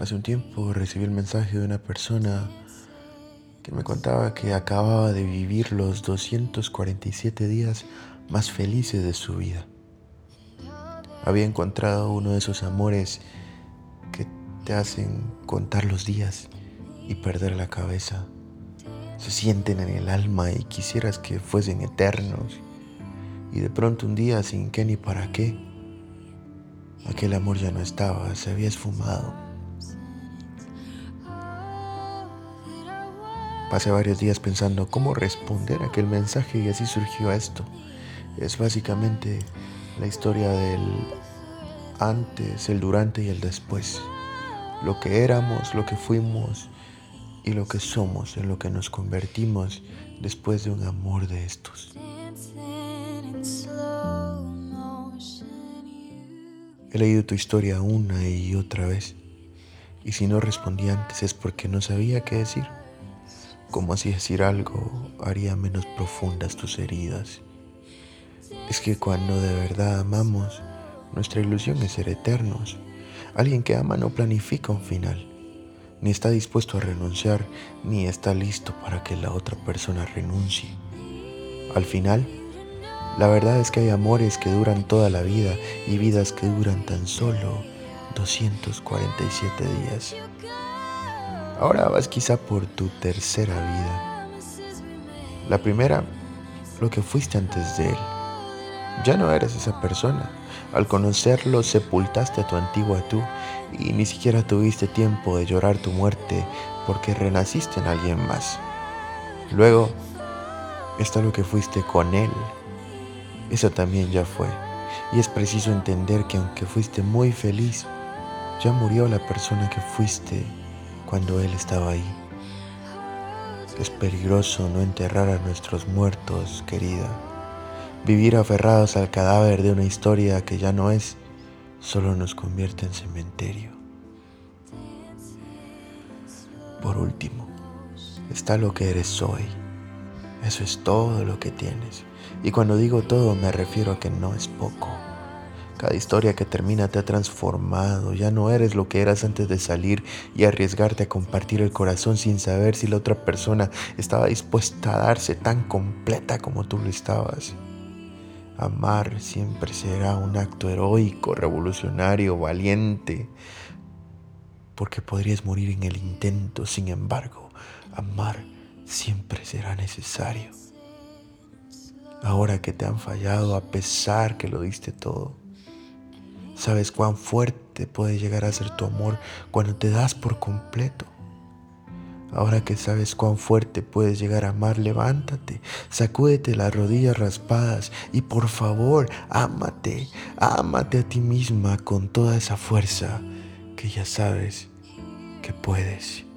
Hace un tiempo recibí el mensaje de una persona que me contaba que acababa de vivir los 247 días más felices de su vida. Había encontrado uno de esos amores que te hacen contar los días y perder la cabeza. Se sienten en el alma y quisieras que fuesen eternos. Y de pronto un día, sin qué ni para qué, aquel amor ya no estaba, se había esfumado. Pasé varios días pensando cómo responder a aquel mensaje y así surgió esto. Es básicamente la historia del antes, el durante y el después. Lo que éramos, lo que fuimos y lo que somos, en lo que nos convertimos después de un amor de estos. He leído tu historia una y otra vez y si no respondí antes es porque no sabía qué decir como si decir algo haría menos profundas tus heridas. Es que cuando de verdad amamos, nuestra ilusión es ser eternos. Alguien que ama no planifica un final, ni está dispuesto a renunciar, ni está listo para que la otra persona renuncie. Al final, la verdad es que hay amores que duran toda la vida y vidas que duran tan solo 247 días. Ahora vas quizá por tu tercera vida. La primera, lo que fuiste antes de él. Ya no eres esa persona. Al conocerlo sepultaste a tu antigua tú y ni siquiera tuviste tiempo de llorar tu muerte porque renaciste en alguien más. Luego está lo que fuiste con él. Eso también ya fue. Y es preciso entender que aunque fuiste muy feliz, ya murió la persona que fuiste cuando Él estaba ahí. Es peligroso no enterrar a nuestros muertos, querida. Vivir aferrados al cadáver de una historia que ya no es, solo nos convierte en cementerio. Por último, está lo que eres hoy. Eso es todo lo que tienes. Y cuando digo todo me refiero a que no es poco. Cada historia que termina te ha transformado. Ya no eres lo que eras antes de salir y arriesgarte a compartir el corazón sin saber si la otra persona estaba dispuesta a darse tan completa como tú lo estabas. Amar siempre será un acto heroico, revolucionario, valiente, porque podrías morir en el intento. Sin embargo, amar siempre será necesario. Ahora que te han fallado, a pesar que lo diste todo, Sabes cuán fuerte puede llegar a ser tu amor cuando te das por completo. Ahora que sabes cuán fuerte puedes llegar a amar, levántate, sacúdete las rodillas raspadas y por favor, ámate, ámate a ti misma con toda esa fuerza que ya sabes que puedes.